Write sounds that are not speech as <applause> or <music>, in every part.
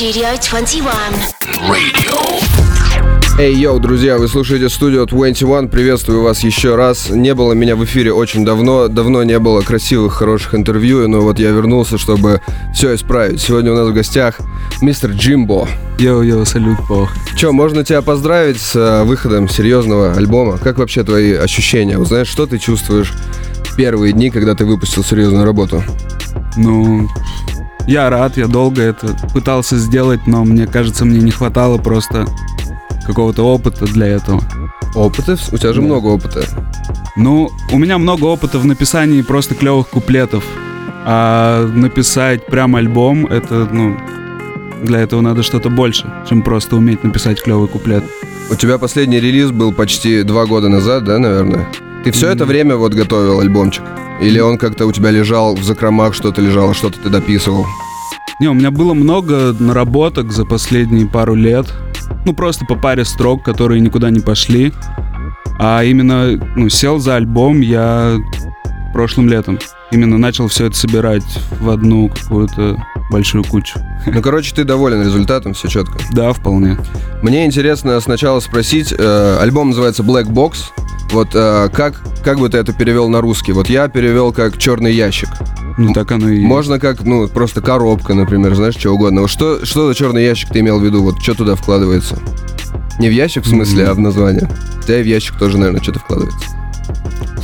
Studio 21. Эй, yo, друзья, вы слушаете студию 21, приветствую вас еще раз. Не было меня в эфире очень давно, давно не было красивых, хороших интервью, но вот я вернулся, чтобы все исправить. Сегодня у нас в гостях мистер Jeembo. Yo-yo, салют, пох. Че, можно тебя поздравить с э, выходом серьезного альбома? Как вообще твои ощущения? Вот знаешь, что ты чувствуешь в первые дни, когда ты выпустил серьезную работу? Ну, я рад, я долго это пытался сделать, но мне кажется, мне не хватало просто какого-то опыта для этого. Опыта? У тебя же Да. много опыта. Ну, у меня много опыта в написании просто клевых куплетов. А написать прям альбом, это, ну, для этого надо что-то больше, чем просто уметь написать клевый куплет. У тебя последний релиз был почти два года назад, да, наверное? Ты все это Мгм. время вот готовил альбомчик? Или он как-то у тебя лежал в закромах, что-то лежало, что-то ты дописывал? Не, у меня было много наработок за последние пару лет. Ну, просто по паре строк, которые никуда не пошли. А именно, ну, сел за альбом я прошлым летом. Именно начал все это собирать в одну какую-то большую кучу. <laughs> Ну, короче, ты доволен результатом, все четко. Да, вполне. Мне интересно сначала спросить, э, альбом называется Black Box. Вот э, как, как бы ты это перевел на русский? Вот я перевел как черный ящик. Ну, так оно и. Можно как, ну, просто коробка, например, знаешь, что угодно. Вот что, что за черный ящик ты имел в виду? Вот что туда вкладывается? Не в ящик в смысле, Мгм. а в название. Хотя и в ящик тоже, наверное, что-то вкладывается.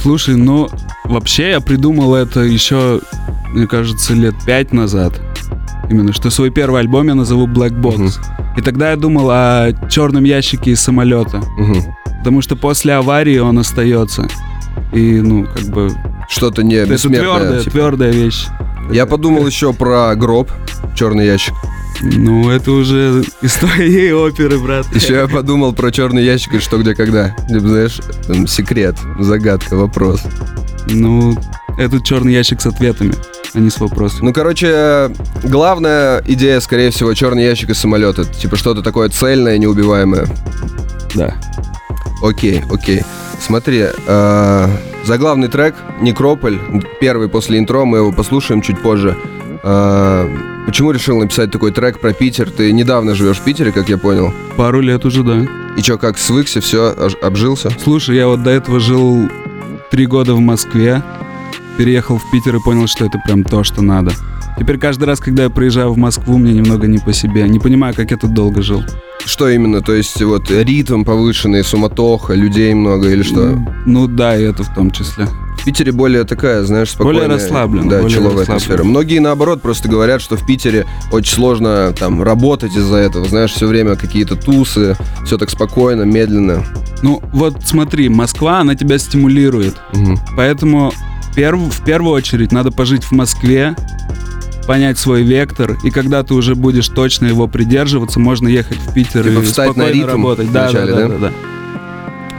Слушай, ну, вообще я придумал это еще, мне кажется, лет пять назад. Именно, что свой первый альбом я назову Black Box. Мгм. И тогда я думал о черном ящике из самолета. Мгм. Потому что после аварии он остается. И, ну, как бы, Что-то не это бессмертное. твердая, типа. твердая вещь. Я подумал еще про гроб, черный ящик. Ну, это уже история и оперы, брат. Еще я подумал про черный ящик и что, где, когда. Типа, знаешь, там, секрет, загадка, вопрос. Ну, этот черный ящик с ответами, а не с вопросами. Ну, короче, главная идея, скорее всего, черный ящик из самолета. Типа что-то такое цельное, неубиваемое. Да. Окей, окей. Смотри, э, заглавный трек «Некрополь», первый после интро, мы его послушаем чуть позже. Э, почему решил написать такой трек про Питер? Ты недавно живешь в Питере, как я понял. Пару лет уже, да. И чё, как свыкся, все, обжился? Слушай, я вот до этого жил три года в Москве, переехал в Питер и понял, что это прям то, что надо. Теперь каждый раз, когда я приезжаю в Москву, мне немного не по себе. Не понимаю, как я тут долго жил. Что именно? То есть вот ритм повышенный, суматоха, людей много или что? Ну да, и это в том числе. В Питере более такая, знаешь, спокойная. Более расслабленно, Да, более человая атмосфера. Многие, наоборот, просто говорят, что в Питере очень сложно там работать из-за этого. Знаешь, все время какие-то тусы, все так спокойно, медленно. Ну вот смотри, Москва, она тебя стимулирует. Мгм. Поэтому перв- в первую очередь надо пожить в Москве, понять свой вектор, и когда ты уже будешь точно его придерживаться, можно ехать в Питер Типа и встать на спокойно ритм работать. Да, вначале, да, да? да, да, да.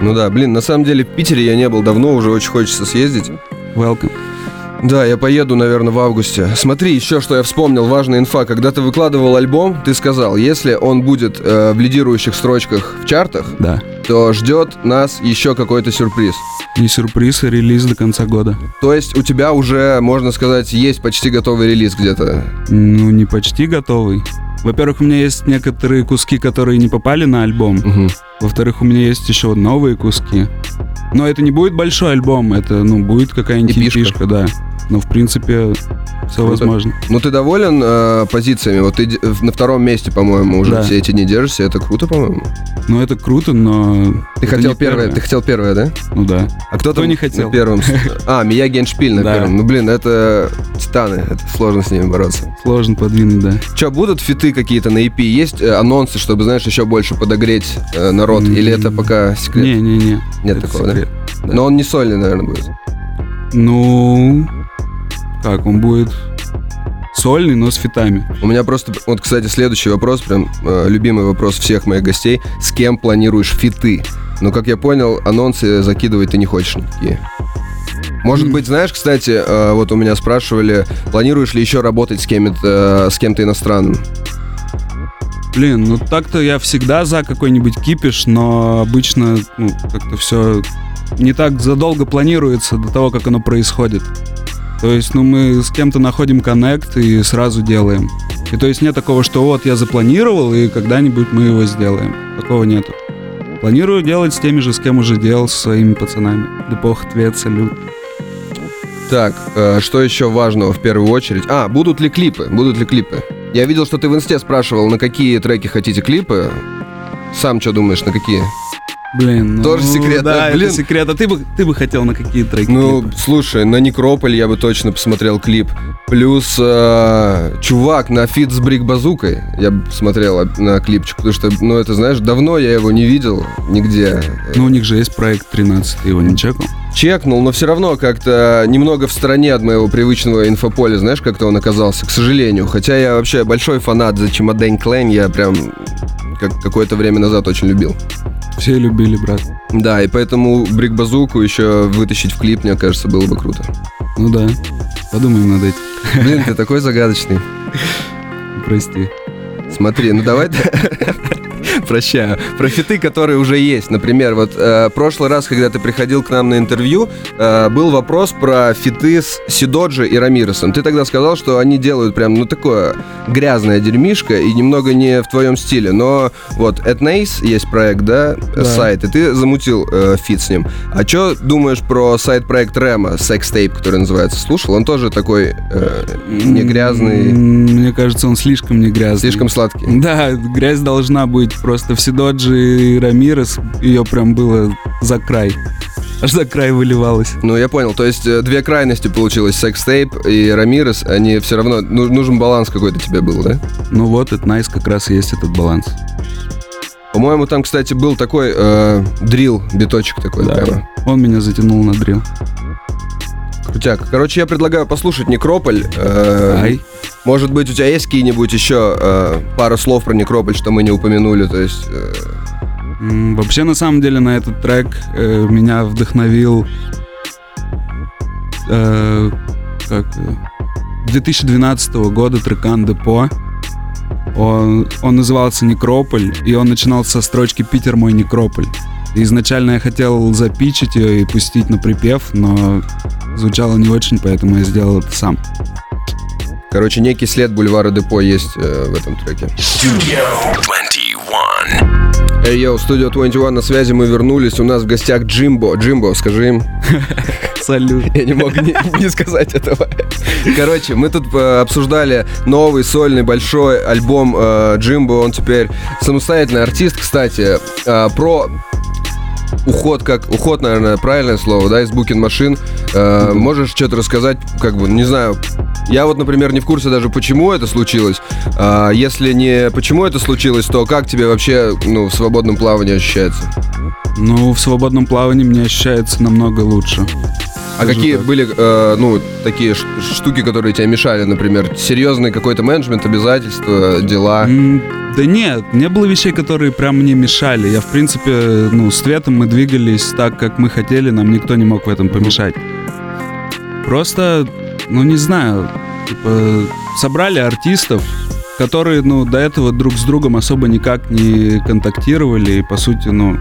Ну да, блин, на самом деле в Питере я не был давно, уже очень хочется съездить. Welcome. Да, я поеду, наверное, в августе. Смотри, еще что я вспомнил, важная инфа. Когда ты выкладывал альбом, ты сказал, если он будет э, в лидирующих строчках в чартах, Да. то ждет нас еще какой-то сюрприз. Не сюрприз, а релиз до конца года. То есть у тебя уже, можно сказать, есть почти готовый релиз где-то. Ну, не почти готовый. Во-первых, у меня есть некоторые куски, которые не попали на альбом. Мгм. Во-вторых, у меня есть еще новые куски. Но это не будет большой альбом, это, ну, будет какая-нибудь эпишка, да. Но, в принципе, все Круто. возможно. Ну ты доволен э, позициями? Вот ты на втором месте, по-моему, уже Да. все эти дни держишься. Это круто, по-моему. Ну, это круто, но... Ты это хотел не первое, первое. ты хотел первое, да? Ну да. А кто, Кто там не хотел? на первом? <laughs> А, Мия Геншпиль на первом. Ну блин, это титаны, это сложно с ними бороться. Сложно подвинуть, да. Че, будут фиты какие-то на EP? Есть э, анонсы, чтобы, знаешь, еще больше подогреть э, народ? Или это пока секрет? Не-не-не. Нет это такого, секрет. да? Но он не сольный, наверное, будет. Ну... Как, он будет сольный, но с фитами. У меня просто, вот, кстати, следующий вопрос, прям э, любимый вопрос всех моих гостей. С кем планируешь фиты? Ну, как я понял, анонсы закидывать ты не хочешь никакие. Может быть, знаешь, кстати, э, вот у меня спрашивали, планируешь ли еще работать с кем-то, э, с кем-то иностранным? Блин, ну так-то я всегда за какой-нибудь кипиш, но обычно, ну, как-то все не так задолго планируется до того, как оно происходит. То есть, ну, мы с кем-то находим коннект и сразу делаем. И то есть нет такого, что вот я запланировал, и когда-нибудь мы его сделаем. Такого нету. Планирую делать с теми же, с кем уже делал, со своими пацанами. Депох, Tveth, Салют. Так, э, что еще важного в первую очередь? А, будут ли клипы? Будут ли клипы? Я видел, что ты в инсте спрашивал, на какие треки хотите клипы. Сам что думаешь, на какие? Блин, ну, Тоже секрет, да? да? Блин. это секрет. А ты бы, ты бы хотел на какие треки? Ну, клипы? слушай, на Некрополь я бы точно посмотрел клип. Плюс э, чувак на фит с Брик Базукой. Я бы смотрел а, на клипчик, потому что, ну, это, знаешь, давно я его не видел нигде. Ну, у них же есть проект 13, ты его не чекал? Чекнул, но все равно как-то немного в стороне от моего привычного инфополя, знаешь, как-то он оказался, к сожалению. Хотя я вообще большой фанат за Чемодень Клейн, я прям как какое-то время назад очень любил. Все любили, брат. Да, и поэтому Брик Базуку еще вытащить в клип, мне кажется, было бы круто. Ну да. Подумаем над этим. Блин, ты такой загадочный. Прости. Смотри, ну давай... <laughs> Прощаю. Про фиты, которые уже есть. Например, вот э, прошлый раз, когда ты приходил к нам на интервью, э, был вопрос про фиты с Сидоджи и Рамиресом. Ты тогда сказал, что они делают прям, ну, такое грязное дерьмишко и немного не в твоем стиле. Но вот At Nice есть проект, да, Да. сайт, и ты замутил э, фит с ним. А что думаешь про сайт-проект Рема, Sex Tape, который называется? Слушал? Он тоже такой э, не грязный, Мне кажется, он слишком не грязный. слишком сладкий. Да, грязь должна быть. Просто в Сидоджи и Рамирес ее прям было за край. Аж за край выливалось. Ну, я понял. То есть э, две крайности получилось. Секстейп и Рамирес, они все равно... ну, нужен баланс какой-то тебе был, да? Ну вот, это Nice как раз и есть этот баланс. По-моему, там, кстати, был такой э, дрил, биточек такой. Да. прямо. Он меня затянул на дрил. Крутяк. Короче, я предлагаю послушать Некрополь. Э, Ай. Может быть, у тебя есть какие-нибудь еще э, пару слов про Некрополь, что мы не упомянули? То есть... э, Вообще, на самом деле, на этот трек э, меня вдохновил э, как, э, 2012 года трекан Депо. Он, он назывался Некрополь, и он начинал со строчки «Питер мой Некрополь». Изначально я хотел запичить ее и пустить на припев, но звучало не очень, поэтому я сделал это сам. Короче, некий след бульвара Депо есть э, в этом треке. Studio 21. Эй, йоу, Studio 21 на связи, мы вернулись. У нас в гостях Джимбо. Джимбо, скажи им. Салют. Я не мог не, не сказать этого. Короче, мы тут э, обсуждали новый сольный большой альбом э, Джимбо. Он теперь самостоятельный артист, кстати. Э, про уход, как уход, наверное, правильное слово, да, из букин машин. Э, можешь что-то рассказать, как бы, не знаю. Я вот, например, не в курсе даже, почему это случилось. А если не почему это случилось, то как тебе вообще, ну, в свободном плавании ощущается? Ну, в свободном плавании мне ощущается намного лучше. А Скажу какие так. были, э, ну, такие штуки, которые тебе мешали, например? Серьезный какой-то менеджмент, обязательства, дела? Да нет, не было вещей, которые прям мне мешали. Я, в принципе, ну, с Светом мы двигались так, как мы хотели, нам никто не мог в этом помешать. Просто, ну, не знаю, типа, собрали артистов, которые, ну, до этого друг с другом особо никак не контактировали, и, по сути, ну,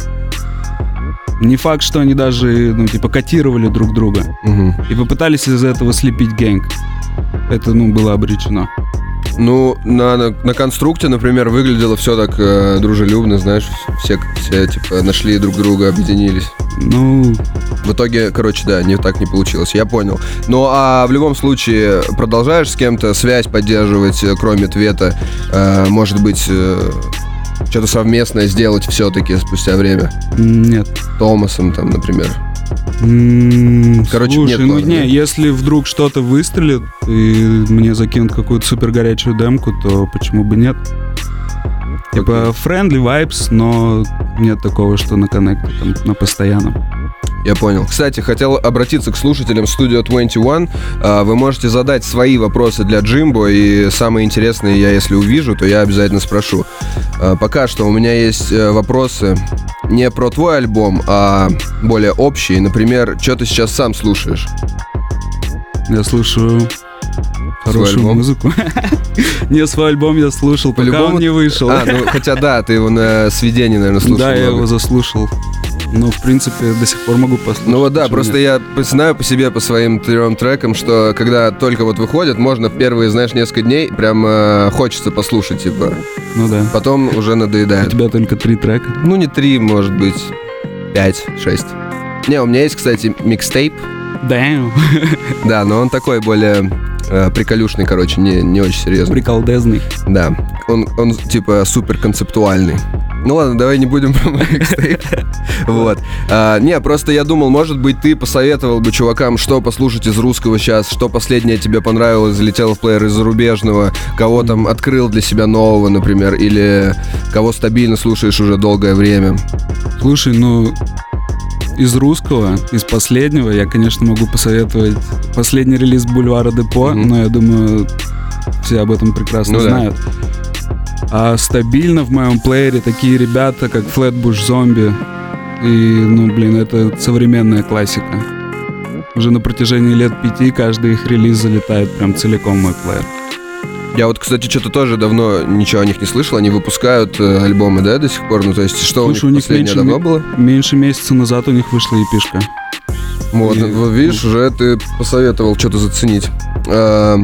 не факт, что они даже, ну, типа, котировали друг друга. Мгм. И попытались из этого слепить гэнг. Это, ну, было обречено. Ну, на, на, на конструкте, например, выглядело все так э, дружелюбно, знаешь, все, все, типа, нашли друг друга, объединились. Ну, В итоге, короче, да, не так не получилось, я понял. Ну, а в любом случае, продолжаешь с кем-то связь поддерживать, э, кроме Твета? Э, может быть, э, что-то совместное сделать все-таки спустя время? нет. Томасом, там, например. Короче, Слушай, нет ну плана, не, да? если вдруг что-то выстрелит и мне закинут какую-то супер горячую демку, то почему бы нет? Типа friendly vibes, но нет такого, что на коннекте там на постоянном. Я понял. Кстати, хотел обратиться к слушателям Studio 21. А, Вы можете задать свои вопросы для Джимбо, и самые интересные я, если увижу, то я обязательно спрошу. А, Пока что у меня есть э, вопросы не про твой альбом, а более общие. Например, что ты сейчас сам слушаешь? Я слушаю хорошую альбом? музыку. <laughs> Не свой альбом я слушал, пока По-любому- он не вышел. А, ну хотя да, ты его на сведении, наверное, слушал. Да, я много. его заслушал. Но, в принципе, до сих пор могу послушать. Ну вот да, просто нет? я знаю по себе, по своим трем трекам, что когда только вот выходит, можно первые, знаешь, несколько дней прям э, хочется послушать, типа. Ну да. Потом уже У надоедает. тебя только три трека. Ну не три, может быть, пять, шесть. Не, у меня есть, кстати, микстейп, Damn. <laughs> да, но он такой более э, приколюшный, короче, не, не очень серьезный. Приколдезный. Да, он, он типа супер концептуальный. Ну ладно, давай не будем про микстейп. <laughs> Вот. А, не, просто я думал, может быть, ты посоветовал бы чувакам, что послушать из русского сейчас, что последнее тебе понравилось, залетело в плеер из зарубежного, кого там открыл для себя нового, например, или кого стабильно слушаешь уже долгое время. Слушай, ну, из русского, из последнего, я, конечно, могу посоветовать последний релиз Бульвара Депо, Мгм. но я думаю, все об этом прекрасно Ну да. А стабильно в моем плеере такие ребята, как Flatbush Zombie. И, ну, блин, это современная классика. Уже на протяжении лет пяти каждый их релиз залетает прям целиком в мой плеер. Я вот, кстати, что-то тоже давно ничего о них не слышал. Они выпускают э, альбомы, да, до сих пор? Ну, то есть, что Слушай, у у них них последнее меньше давно было? Меньше месяца назад у них вышла эпишка. Вот, И- видишь, уже ты посоветовал что-то заценить. А,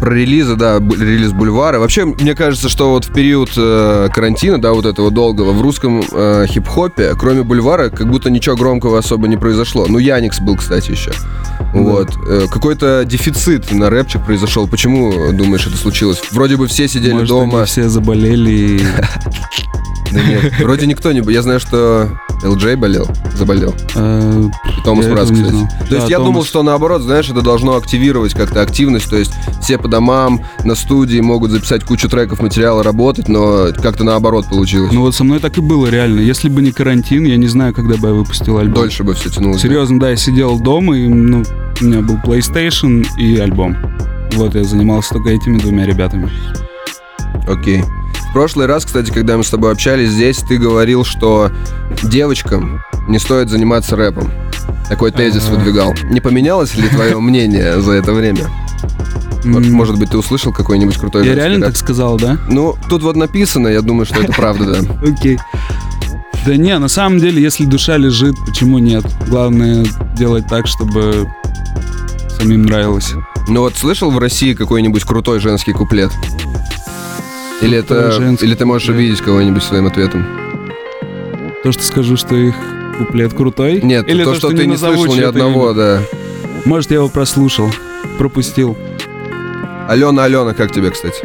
про релизы, да, релиз Бульвара. Вообще, мне кажется, что вот в период э, карантина, да, вот этого долгого, в русском э, хип-хопе, кроме Бульвара, как будто ничего громкого особо не произошло. Ну, Яникс был, кстати, еще. Вот. Э, какой-то дефицит на рэпчик произошел. Почему, думаешь, это случилось? Вроде бы все сидели Может, дома. они все заболели <laughs> Да нет, вроде никто не... был. Я знаю, что ЛД болел, заболел. э, И Томас Мраз, кстати. То есть я думал, что наоборот, знаешь, это должно активировать как-то активность, то есть все по домам, на студии могут записать кучу треков, материала, работать, но как-то наоборот получилось. Ну вот со мной так и было реально. Если бы не карантин, я не знаю, когда бы я выпустил альбом. Дольше бы все тянулось. Серьезно, да, я сидел дома, и ну, у меня был PlayStation и альбом. Вот я занимался только этими двумя ребятами. Окей. В прошлый раз, кстати, когда мы с тобой общались здесь, ты говорил, что девочкам не стоит заниматься рэпом. Такой тезис выдвигал. Не поменялось ли твое <laughs> мнение за это время? Может быть, ты услышал какой-нибудь крутой Я реально так сказал, да? Ну, тут вот написано, я думаю, что это <laughs> правда, да. Окей. Да не, на самом деле, если душа лежит, почему нет? Главное делать так, чтобы самим нравилось. Ну вот слышал в России какой-нибудь крутой женский куплет? Или это, женский или ты можешь куплет. обидеть кого-нибудь своим ответом? То, что скажу, что их куплет крутой? Нет, Или то, что, ты не слышал ни одного, имя? да. Может, я его прослушал, пропустил. Алена, Алена, как тебе, кстати?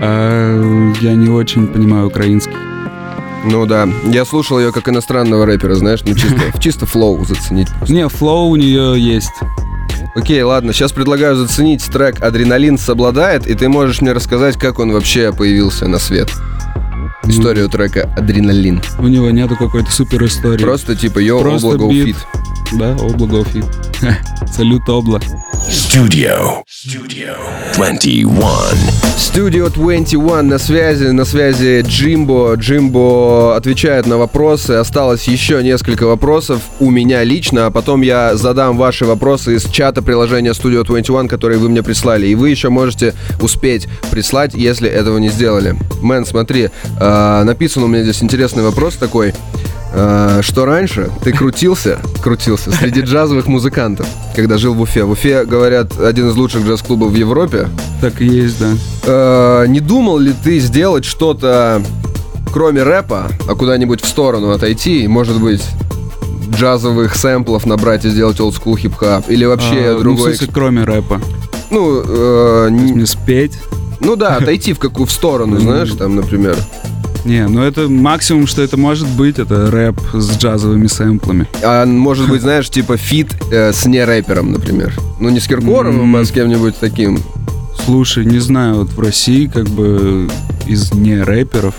А, я не очень понимаю украинский. Ну да, я слушал ее как иностранного рэпера, знаешь, ну чисто, <laughs> чисто flow заценить. Не, flow у нее есть. Окей, ладно, сейчас предлагаю заценить трек «Адреналин» с OBLADAET, и ты можешь мне рассказать, как он вообще появился на свет. Историю трека «Адреналин». У него нету какой-то супер истории. Просто типа «Yo, Просто облако бит. фит». Да, облако фит. <laughs> Салют, обла. Studio. Studio 21. Studio 21 на связи, на связи Джимбо. Джимбо отвечает на вопросы. Осталось еще несколько вопросов у меня лично, а потом я задам ваши вопросы из чата приложения Studio 21, которые вы мне прислали. И вы еще можете успеть прислать, если этого не сделали. Мэн, смотри, э, написан у меня здесь интересный вопрос такой. Э, что раньше ты крутился, крутился среди <laughs> джазовых музыкантов, когда жил в Уфе. В Уфе, говорят, один из лучших джаз-клубов в Европе. Так и есть, да. Э, не думал ли ты сделать что-то, кроме рэпа, а куда-нибудь в сторону отойти, и, может быть, джазовых сэмплов набрать и сделать олдскул хип-хап? Или вообще А, ну, в другой... смысле, кроме рэпа. Ну, э, не- спеть? ну да, отойти в какую в сторону, <laughs> знаешь, там, например. Не, ну это максимум, что это может быть, это рэп с джазовыми сэмплами. А может быть, знаешь, типа фит э, с не рэпером, например. Ну, не с Киркоровым, а с кем-нибудь таким. Слушай, не знаю, вот в России как бы из не рэперов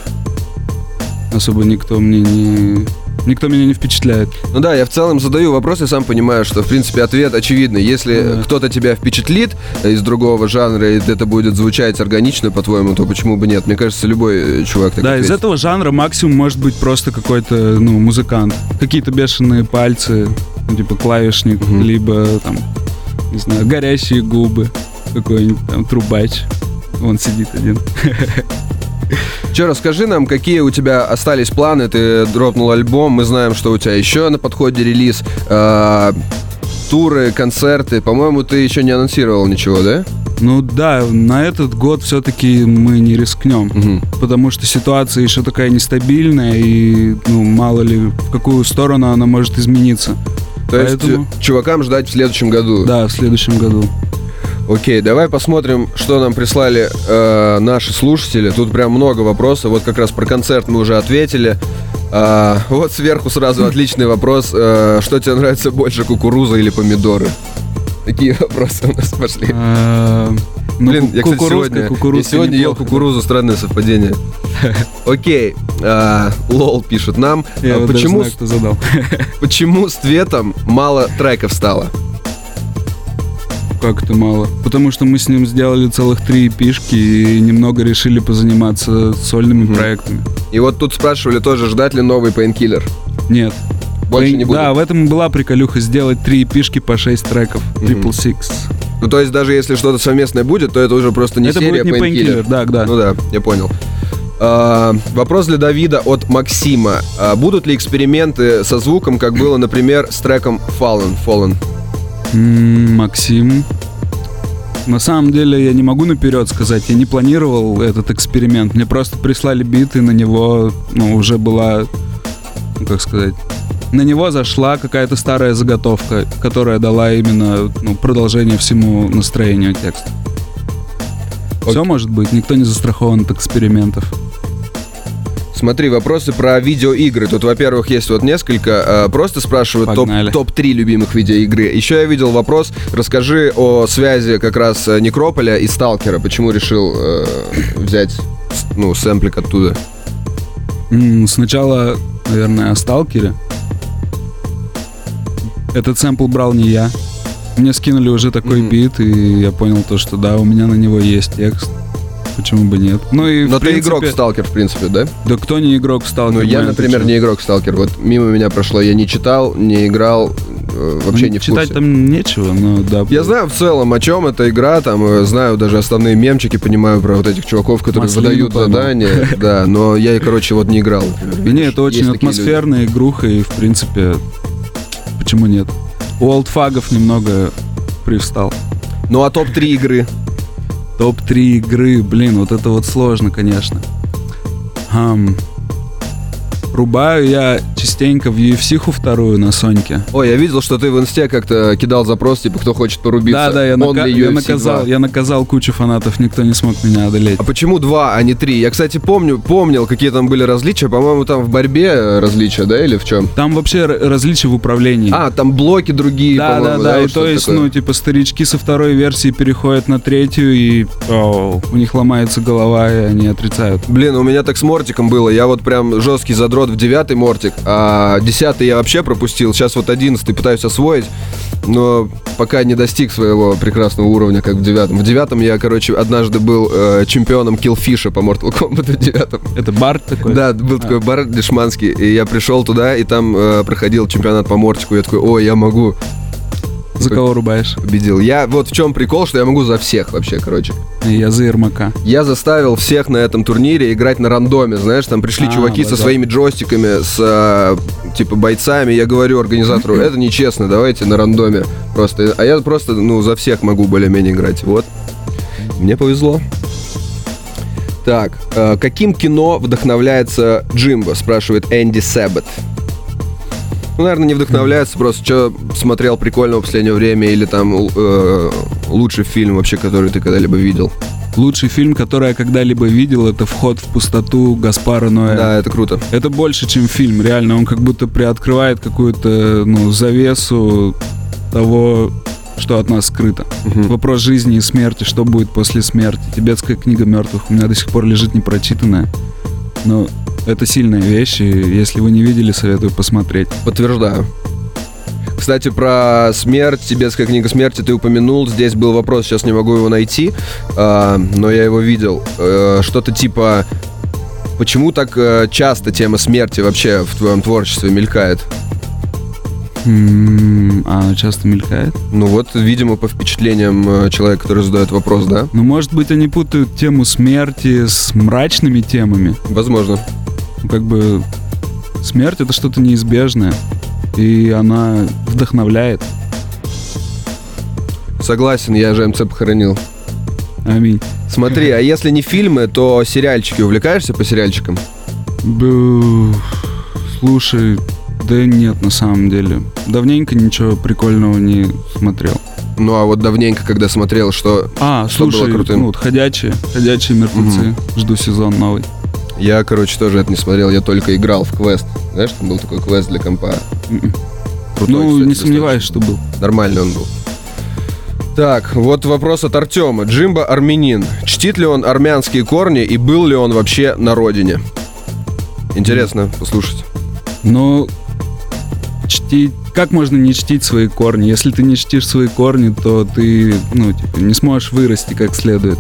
особо никто мне не... Никто меня не впечатляет. Ну да, я в целом задаю вопрос и сам понимаю, что, в принципе, ответ очевидный. Если Да. кто-то тебя впечатлит из другого жанра, и это будет звучать органично, по-твоему, то почему бы нет? Мне кажется, любой э, чувак так да, из ответит. этого жанра максимум может быть просто какой-то, ну, музыкант. Какие-то бешеные пальцы, ну, типа клавишник, Мгм. либо там, не знаю, горящие губы, какой-нибудь там трубач. Вон сидит один. <laughs> Че, расскажи нам, какие у тебя остались планы? Ты дропнул альбом, мы знаем, что у тебя еще на подходе релиз. э, туры, концерты. По-моему, ты еще не анонсировал ничего, да? Ну да, на этот год все-таки мы не рискнем, Мгм. потому что ситуация еще такая нестабильная, и ну мало ли в какую сторону она может измениться. То есть Поэтому- э, чувакам ждать в следующем году. Да, в следующем году. Окей, давай посмотрим, что нам прислали э, наши слушатели. Тут прям много вопросов. Вот как раз про концерт мы уже ответили. А, вот сверху сразу <laughs> отличный вопрос. Э, что тебе нравится больше, кукуруза или помидоры? Такие вопросы у нас пошли. А, ну, Блин, я, кстати, сегодня, я сегодня ел неплохо. кукурузу, странное совпадение. <laughs> Окей, а, лол пишет нам. Я а вот почему, знаю, кто задал. <laughs> почему с Цветом мало треков стало? Как это мало? Потому что мы с ним сделали целых три пишки и немного решили позаниматься сольными Мгм. проектами. И вот тут спрашивали тоже, ждать ли новый Painkiller. Нет. Больше Пейн- не будет. Да, в этом была приколюха сделать три пишки по шесть треков. Triple Six. Ну, то есть даже если что-то совместное будет, то это уже просто не это серия будет не Painkiller. Painkiller, да, да. Ну да, я понял. А, вопрос для Давида от Максима. А будут ли эксперименты со звуком, как было, например, с треком Fallen? Fallen. Максим. На самом деле я не могу наперед сказать, я не планировал этот эксперимент. Мне просто прислали бит, и на него ну, уже была, ну, как сказать, на него зашла какая-то старая заготовка, которая дала именно ну, продолжение всему настроению текста. Все может быть, никто не застрахован от экспериментов. Смотри, вопросы про видеоигры. Тут, во-первых, есть вот несколько. А, Просто спрашивают топ- Погнали. топ-3 любимых видеоигры. Еще я видел вопрос. Расскажи о связи как раз э, Некрополя и Сталкера. Почему решил э, взять ну, сэмплик оттуда? Сначала, наверное, о Сталкере. Этот сэмпл брал не я. Мне скинули уже такой Мгм. бит, и я понял то, что да, у меня на него есть текст. Почему бы нет? Ну и Но в ты принципе, игрок Сталкер, в принципе, да? Да кто не игрок Сталкер? Ну, я, например, не игрок Сталкер. Вот мимо меня прошло. Я не читал, не играл, э, вообще Ну, не в Читать курсе. там нечего, но да. Я знаю в целом, о чем эта игра, там э, знаю даже основные мемчики, понимаю про вот этих чуваков, которые Маслину выдают задания, <laughs> да, но я, короче, вот не играл. И не, это очень атмосферная игруха, и в принципе, почему нет? У олдфагов немного привстал. Ну а топ-3 игры? Топ-3 игры, блин, вот это вот сложно, конечно. Ам, рубаю я частенько в UFC-ху вторую на Соньке. Ой, я видел, что ты в инсте как-то кидал запрос, типа, кто хочет порубиться. Да, да, я, нака- я наказал, 2. я наказал кучу фанатов, никто не смог меня одолеть. А почему два, а не три? Я, кстати, помню, помнил, какие там были различия. По-моему, там в борьбе э, различия, да, или в чем? Там вообще различия в управлении. А, там блоки другие, да, да, да, вот и то есть, такое? ну, типа, старички со второй версии переходят на третью, и оу, у них ломается голова, и они отрицают. Блин, у меня так с Мортиком было. Я вот прям жесткий задрот в девятый Мортик, а десятый я вообще пропустил. Сейчас вот одиннадцатый пытаюсь освоить, но пока не достиг своего прекрасного уровня, как в девятом. В девятом я, короче, однажды был э, чемпионом киллфиша по Mortal Kombat в девятом. Это бард такой? Да, был такой бар дешманский, и я пришел туда, и там э, проходил чемпионат по Мортику. Я такой, ой, я могу. За кого рубаешь? Победил. Я вот в чем прикол, что я могу за всех вообще, короче. Я за Ермака. Я заставил всех на этом турнире играть на рандоме, знаешь, там пришли А, чуваки вот со да. своими джойстиками, с э, типа бойцами. Я говорю организатору, <laughs> это нечестно, давайте на рандоме просто. А я просто, ну, за всех могу более-менее играть. Вот. Мне повезло. Так, э, каким кино вдохновляется Джимбо, спрашивает Энди Сэббет. Ну, наверное, не вдохновляется, просто что смотрел прикольного в последнее время, или там э, лучший фильм вообще, который ты когда-либо видел. Лучший фильм, который я когда-либо видел, это «Вход в пустоту» Гаспара Ноэ. Да, это круто. Это больше, чем фильм, реально. Он как будто приоткрывает какую-то, ну, завесу того, что от нас скрыто. Мгм. Вопрос жизни и смерти, что будет после смерти. Тибетская книга мертвых у меня до сих пор лежит непрочитанная. Но это сильная вещь, и если вы не видели, советую посмотреть. Подтверждаю. Кстати, про смерть, тибетская книга смерти ты упомянул. Здесь был вопрос, сейчас не могу его найти, а, но я его видел. Э, Что-то типа, почему так э, часто тема смерти вообще в твоем творчестве мелькает? А она часто мелькает? Ну вот, видимо, по впечатлениям э, человека, который задает вопрос, да? Ну, может быть, они путают тему смерти с мрачными темами. Возможно. Ну, как бы смерть это что-то неизбежное. И она вдохновляет. Согласен, я же МЦ похоронил. Аминь. Смотри, а если не фильмы, то сериальчики. Увлекаешься по сериальчикам? Бу, Слушай, да нет, на самом деле. Давненько ничего прикольного не смотрел. Ну а вот давненько, когда смотрел, что А, Что было слушай, крутым? ну, вот ходячие, ходячие мертвецы. Жду сезон новый. я, короче, тоже это не смотрел, я только играл в квест. Знаешь, там был такой квест для компа. М-м. Крутой, ну, кстати, не сомневаюсь, что был. Нормальный он был. Так, вот вопрос от Артема. Джимба армянин. Чтит ли он армянские корни и был ли он вообще на родине? Интересно послушать. Но чтить... Как можно не чтить свои корни? Если ты не чтишь свои корни, то ты, ну, типа, не сможешь вырасти как следует.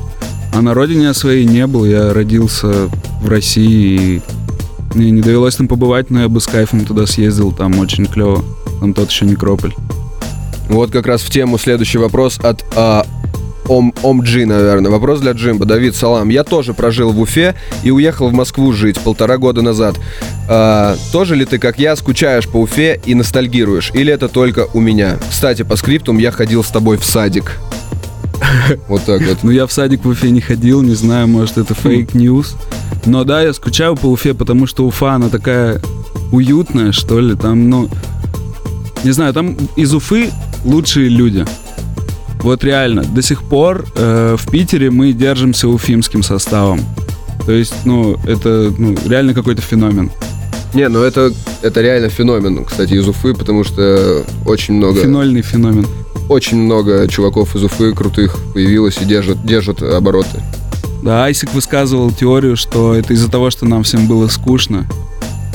А на родине я своей не был. Я родился в России, и мне не довелось там побывать, но я бы с кайфом туда съездил. Там очень клево. Там тот еще некрополь. Вот как раз в тему следующий вопрос от а, Ом, Омджи, наверное. Вопрос для Джимба. Давид Салам. Я тоже прожил в Уфе и уехал в Москву жить полтора года назад. А, тоже ли ты, как я, скучаешь по Уфе и ностальгируешь? Или это только у меня? Кстати, постскриптум я ходил с тобой в садик. <laughs> Вот так вот. Ну, я в садик в Уфе не ходил, не знаю, может, это fake news. Но да, я скучаю по Уфе, потому что Уфа, она такая уютная, что ли. Там, ну, не знаю, там из Уфы лучшие люди. Вот реально, до сих пор э, в Питере мы держимся уфимским составом. То есть, ну, это ну, реально какой-то феномен. Не, ну это, это реально феномен, кстати, из Уфы, потому что очень много, Фенольный феномен. очень много чуваков из Уфы крутых появилось и держат, держат обороты. Да, Айсик высказывал теорию, что это из-за того, что нам всем было скучно,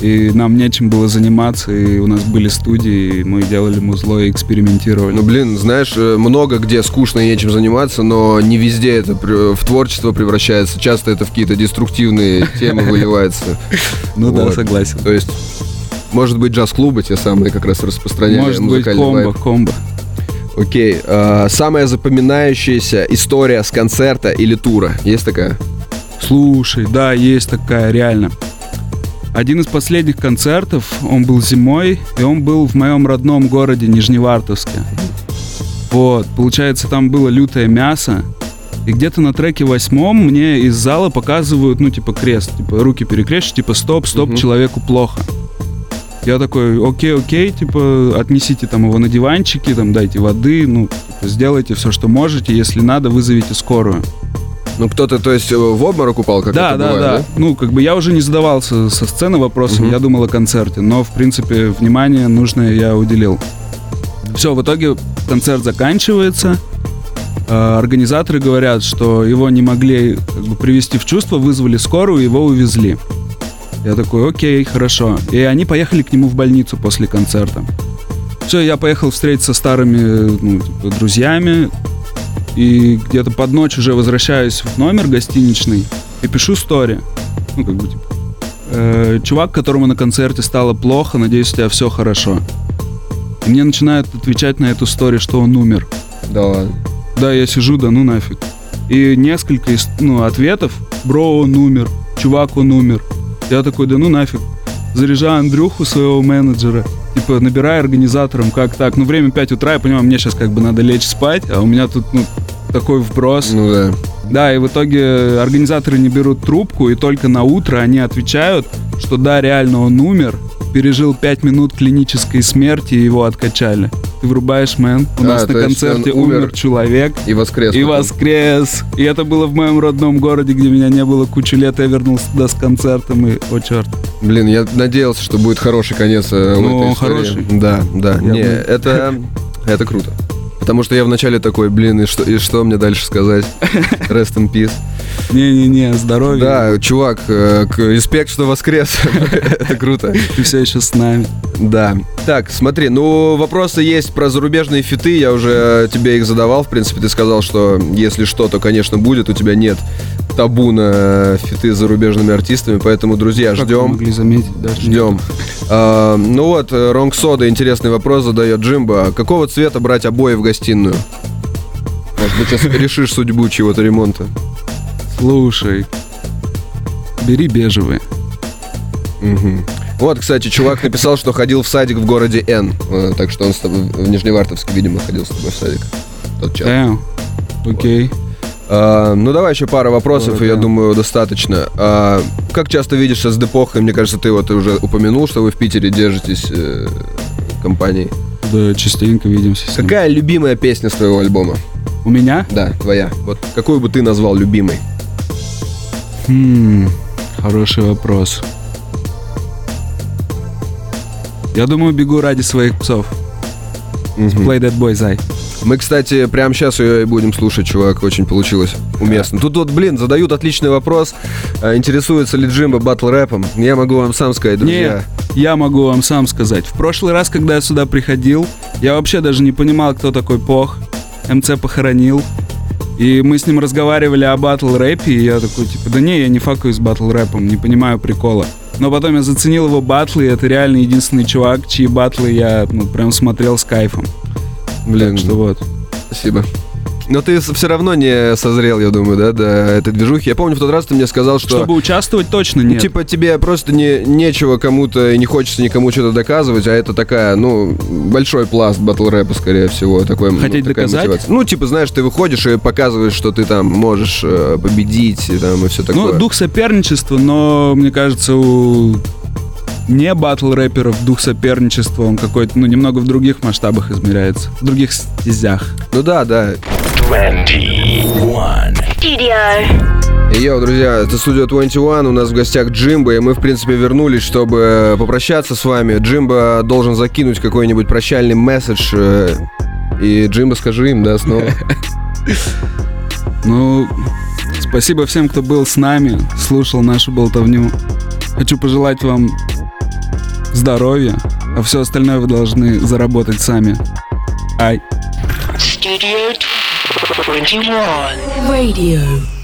и нам нечем было заниматься, и у нас были студии, и мы делали музло и экспериментировали. Ну, блин, знаешь, э, много где скучно и нечем заниматься, но не везде это в творчество превращается. Часто это в какие-то деструктивные <laughs> темы выливается. Ну да, согласен. То есть, может быть, джаз-клубы те самые как раз распространяли Может быть, комбо, комбо. Окей. а, самая запоминающаяся история с концерта или тура? Есть такая? Слушай, да, есть такая, реально. Один из последних концертов, он был зимой, и он был в моем родном городе Нижневартовске. Вот, получается, там было лютое мясо, и где-то на треке восьмом мне из зала показывают, ну, типа, крест, типа, руки перекрещивают, типа, стоп, стоп, Мгм. человеку плохо. Я такой, окей, окей, типа, отнесите там его на диванчики, там, дайте воды, ну, типа, сделайте все, что можете, если надо, вызовите скорую. Ну, кто-то, то есть, э, в обморок упал, как да, это да, бывает, да, Ну, как бы я уже не задавался со сцены вопросом, Мгм. я думал о концерте, но, в принципе, внимание нужное я уделил. Все, в итоге концерт заканчивается. Э, Организаторы говорят, что его не могли как бы, привести в чувство, вызвали скорую, его увезли. Я такой, окей, хорошо. И они поехали к нему в больницу после концерта. Все, я поехал встретиться со старыми ну, типа, друзьями. И где-то под ночь уже возвращаюсь в номер гостиничный и пишу стори. Ну, как бы, типа, э, чувак, которому на концерте стало плохо, надеюсь, у тебя все хорошо. И мне начинают отвечать на эту стори, что он умер. Да ладно. Да, я сижу, да ну нафиг. И несколько из- ну, ответов. Бро, он умер. Чувак, он умер. Я такой, да ну нафиг. Заряжаю Андрюху, своего менеджера. Типа, набираю организаторам, как так. Ну, время 5 утра, я понимаю, мне сейчас как бы надо лечь спать, а у меня тут, ну, такой вброс. Ну да. Да, и в итоге организаторы не берут трубку, и только на утро они отвечают, что да, реально он умер, пережил 5 минут клинической смерти, и его откачали. Ты врубаешь, мэн, у А, нас на концерте он умер умер человек, И воскрес. и потом. воскрес. И это было в моем родном городе, где меня не было кучу лет. Я вернулся туда с концертом, и, о, черт. Блин, я надеялся, что будет хороший конец э, Ну, он хороший. Да, да. Я не, бы- это, это круто. Потому что я вначале такой, блин, и что, и что мне дальше сказать? Rest in peace. Не-не-не, здоровья. Да, чувак, э, респект, что воскрес. <laughs> Это круто. Ты все еще с нами. Да. Так, смотри, ну вопросы есть про зарубежные фиты, я уже тебе их задавал, в принципе, ты сказал, что если что, то, конечно, будет, у тебя нет табу на фиты с зарубежными артистами, поэтому, друзья, Как ждем. могли заметить, даже Ждем. А, ну вот, Ронг Сода интересный вопрос задает Джимба. Какого цвета брать обои в гостиную? Может быть, сейчас решишь судьбу чего-то ремонта. Слушай, бери бежевые. Мгм. Вот, кстати, чувак написал, что ходил в садик в городе Н. Э, Так что он с тобой в Нижневартовске, видимо, ходил с тобой в садик. Тот чат. Э, окей. А, ну, давай еще пара вопросов, Городе и я Н. думаю, достаточно. А, как часто видишься с Депохой? Мне кажется, ты вот уже упомянул, что вы в Питере держитесь э, компанией. Да, частенько видимся с ним. Какая любимая песня с твоего альбома? У меня? Да, твоя. Вот какую бы ты назвал любимой? Хм, хороший вопрос. Я думаю, бегу ради своих псов. Мгм. Play that boy, зай. Мы, кстати, прямо сейчас ее и будем слушать, чувак. Очень получилось уместно. Тут вот, блин, задают отличный вопрос. А, Интересуется ли Джимбо батл рэпом? Я могу вам сам сказать, друзья. Не, я могу вам сам сказать. В прошлый раз, когда я сюда приходил, я вообще даже не понимал, кто такой Пох. МЦ похоронил. И мы с ним разговаривали о батл рэпе, и я такой, типа, да не, я не факаю с батл рэпом, не понимаю прикола. Но потом я заценил его батлы, и это реально единственный чувак, чьи батлы я ну, прям смотрел с кайфом. Блин, Так что вот. спасибо. Но ты все равно не созрел, я думаю, да, до этой движухи. Я помню, в тот раз ты мне сказал, что... Чтобы участвовать, точно Ну, нет. Типа тебе просто не, нечего кому-то и не хочется никому что-то доказывать, а это такая, ну, большой пласт батл рэпа, скорее всего. Такой, ну, Хотеть такая доказать? мотивация. Ну, типа, знаешь, ты выходишь и показываешь, что ты там можешь э, победить и, там, и все такое. Ну, дух соперничества, но мне кажется, у не батл рэперов дух соперничества, он какой-то, ну, немного в других масштабах измеряется, в других стезях. Ну да, да. 21. Studio. Йоу, друзья, это студия 21, у нас в гостях Джимба, и мы, в принципе, вернулись, чтобы попрощаться с вами. Джимба должен закинуть какой-нибудь прощальный месседж, э, и Джимба, скажи им, да, снова. <laughs> Ну, спасибо всем, кто был с нами, слушал нашу болтовню. Хочу пожелать вам здоровья, а все остальное вы должны заработать сами. Ай. Studio 21. Radio